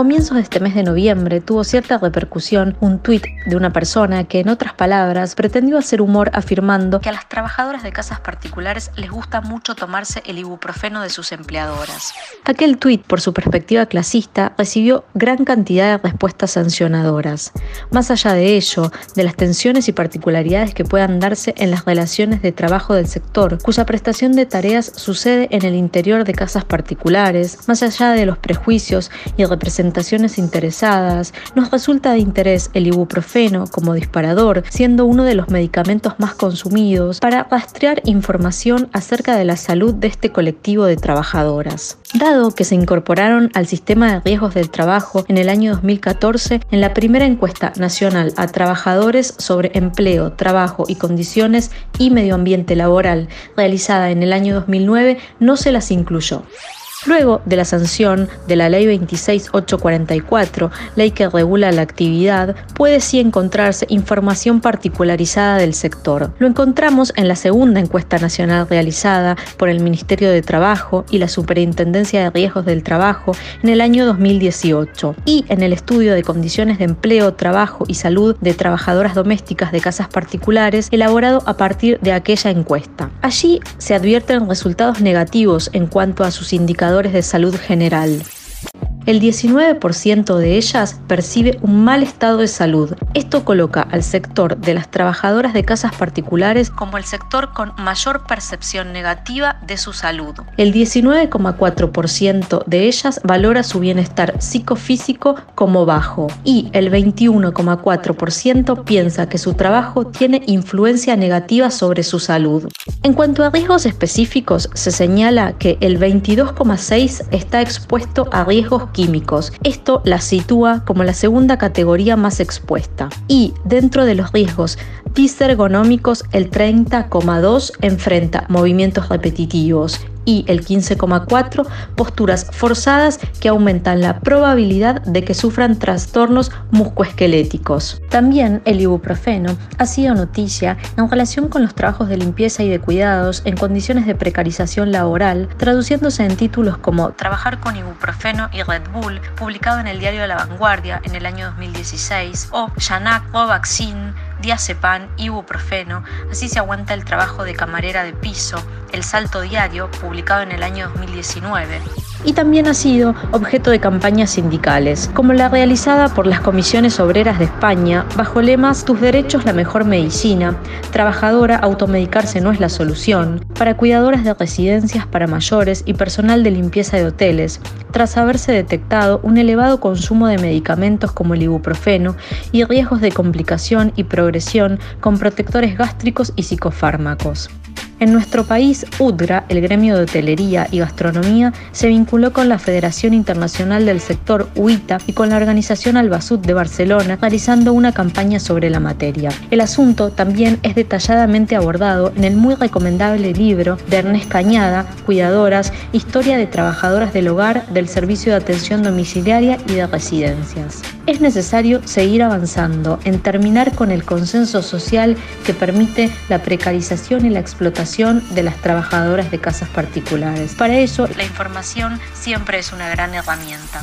comienzos de este mes de noviembre tuvo cierta repercusión un tuit de una persona que, en otras palabras, pretendió hacer humor afirmando que a las trabajadoras de casas particulares les gusta mucho tomarse el ibuprofeno de sus empleadoras. Aquel tuit, por su perspectiva clasista, recibió gran cantidad de respuestas sancionadoras. Más allá de ello, de las tensiones y particularidades que puedan darse en las relaciones de trabajo del sector, cuya prestación de tareas sucede en el interior de casas particulares, más allá de los prejuicios y representaciones interesadas, nos resulta de interés el ibuprofeno como disparador, siendo uno de los medicamentos más consumidos, para rastrear información acerca de la salud de este colectivo de trabajadoras. Dado que se incorporaron al sistema de riesgos del trabajo en el año 2014 en la primera encuesta nacional a trabajadores sobre empleo, trabajo y condiciones y medio ambiente laboral realizada en el año 2009, no se las incluyó. Luego de la sanción de la Ley 26844, ley que regula la actividad, puede sí encontrarse información particularizada del sector. Lo encontramos en la segunda encuesta nacional realizada por el Ministerio de Trabajo y la Superintendencia de Riesgos del Trabajo en el año 2018 y en el estudio de condiciones de empleo, trabajo y salud de trabajadoras domésticas de casas particulares elaborado a partir de aquella encuesta. Allí se advierten resultados negativos en cuanto a sus indicadores de salud general. El 19% de ellas percibe un mal estado de salud. Esto coloca al sector de las trabajadoras de casas particulares como el sector con mayor percepción negativa de su salud. El 19,4% de ellas valora su bienestar psicofísico como bajo y el 21,4% piensa que su trabajo tiene influencia negativa sobre su salud. En cuanto a riesgos específicos, se señala que el 22,6% está expuesto a riesgos químicos. Esto la sitúa como la segunda categoría más expuesta. Y dentro de los riesgos disergonómicos, el 30,2 enfrenta movimientos repetitivos y el 15,4 posturas forzadas que aumentan la probabilidad de que sufran trastornos muscoesqueléticos. También el ibuprofeno ha sido noticia en relación con los trabajos de limpieza y de cuidados en condiciones de precarización laboral, traduciéndose en títulos como Trabajar con ibuprofeno y Red Bull, publicado en el diario La Vanguardia en el año 2016, o Yanak Vaccine diazepam, ibuprofeno, así se aguanta el trabajo de camarera de piso, El Salto Diario, publicado en el año 2019, y también ha sido objeto de campañas sindicales, como la realizada por las comisiones obreras de España bajo lemas Tus derechos la mejor medicina, Trabajadora, automedicarse no es la solución, para cuidadoras de residencias para mayores y personal de limpieza de hoteles, tras haberse detectado un elevado consumo de medicamentos como el ibuprofeno y riesgos de complicación y progresión con protectores gástricos y psicofármacos. En nuestro país, UDGRA, el gremio de hotelería y gastronomía, se vinculó con la Federación Internacional del Sector UITA y con la organización Albasud de Barcelona, realizando una campaña sobre la materia. El asunto también es detalladamente abordado en el muy recomendable libro de Ernest Cañada, Cuidadoras, Historia de Trabajadoras del Hogar, del Servicio de Atención Domiciliaria y de Residencias. Es necesario seguir avanzando en terminar con el consenso social que permite la precarización y la explotación de las trabajadoras de casas particulares. Para ello, la información siempre es una gran herramienta.